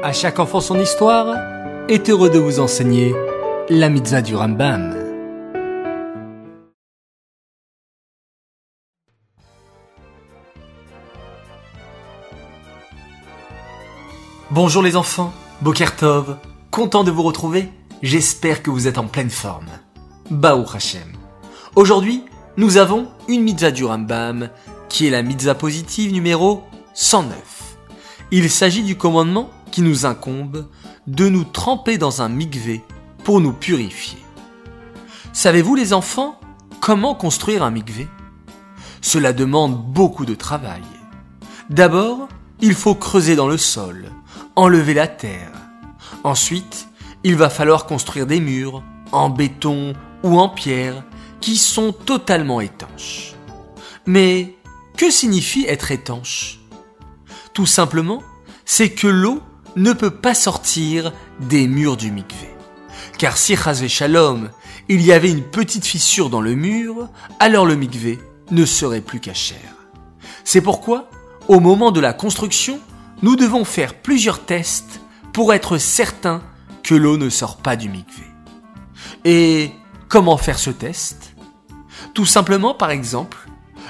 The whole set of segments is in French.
À chaque enfant son histoire est heureux de vous enseigner la mitzvah du Rambam. Bonjour les enfants, Bokertov, content de vous retrouver, j'espère que vous êtes en pleine forme. Baou Hashem. Aujourd'hui, nous avons une mitzvah du Rambam, qui est la mitzvah positive numéro 109. Il s'agit du commandement qui nous incombe de nous tremper dans un mikvé pour nous purifier. Savez-vous les enfants comment construire un mikvé? Cela demande beaucoup de travail. D'abord, il faut creuser dans le sol, enlever la terre. Ensuite, il va falloir construire des murs, en béton ou en pierre, qui sont totalement étanches. Mais que signifie être étanche? Tout simplement, c'est que l'eau ne peut pas sortir des murs du mikvé. Car si Chazvé Shalom, il y avait une petite fissure dans le mur, alors le mikvé ne serait plus cachère. C'est pourquoi, au moment de la construction, nous devons faire plusieurs tests pour être certains que l'eau ne sort pas du mikvé. Et comment faire ce test? Tout simplement, par exemple,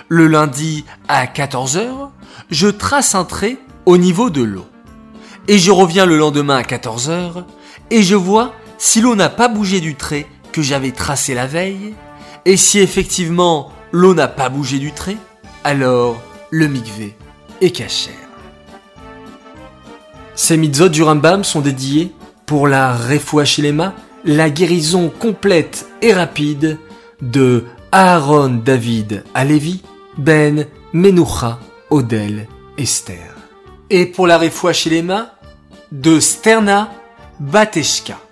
le lundi à 14h, je trace un trait au niveau de l'eau. Et je reviens le lendemain à 14h et je vois si l'eau n'a pas bougé du trait que j'avais tracé la veille. Et si effectivement l'eau n'a pas bougé du trait, alors le mikvé est cachère. Ces mitzvot du Rambam sont dédiés pour la Refoua la guérison complète et rapide de Aaron David Alevi, Ben Menucha Odel Esther. Et pour la Refoua de Sterna Bateshka.